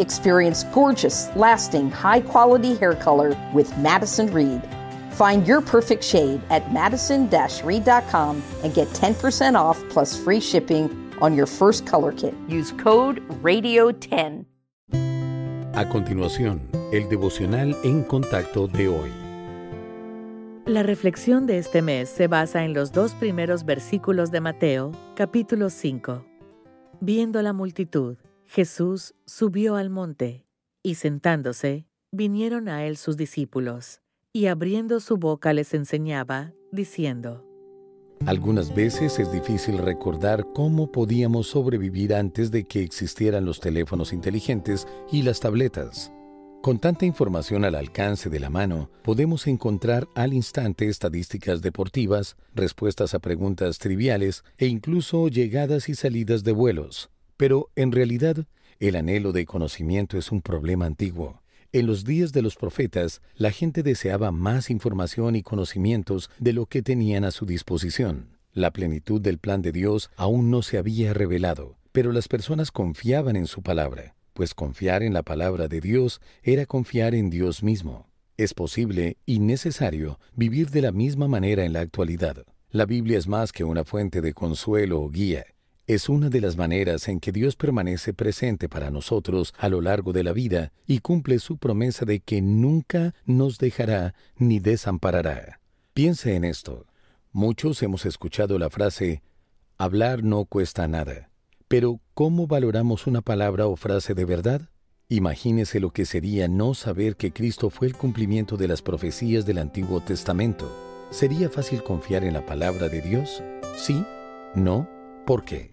Experience gorgeous, lasting, high quality hair color with Madison Reed. Find your perfect shade at madison reed.com and get 10% off plus free shipping on your first color kit. Use code RADIO10. A continuación, el devocional en contacto de hoy. La reflexión de este mes se basa en los dos primeros versículos de Mateo, capítulo 5. Viendo la multitud, Jesús subió al monte, y sentándose, vinieron a él sus discípulos, y abriendo su boca les enseñaba, diciendo, Algunas veces es difícil recordar cómo podíamos sobrevivir antes de que existieran los teléfonos inteligentes y las tabletas. Con tanta información al alcance de la mano, podemos encontrar al instante estadísticas deportivas, respuestas a preguntas triviales e incluso llegadas y salidas de vuelos. Pero, en realidad, el anhelo de conocimiento es un problema antiguo. En los días de los profetas, la gente deseaba más información y conocimientos de lo que tenían a su disposición. La plenitud del plan de Dios aún no se había revelado, pero las personas confiaban en su palabra, pues confiar en la palabra de Dios era confiar en Dios mismo. Es posible y necesario vivir de la misma manera en la actualidad. La Biblia es más que una fuente de consuelo o guía es una de las maneras en que Dios permanece presente para nosotros a lo largo de la vida y cumple su promesa de que nunca nos dejará ni desamparará. Piense en esto. Muchos hemos escuchado la frase, hablar no cuesta nada. Pero, ¿cómo valoramos una palabra o frase de verdad? Imagínese lo que sería no saber que Cristo fue el cumplimiento de las profecías del Antiguo Testamento. ¿Sería fácil confiar en la palabra de Dios? ¿Sí? ¿No? ¿Por qué?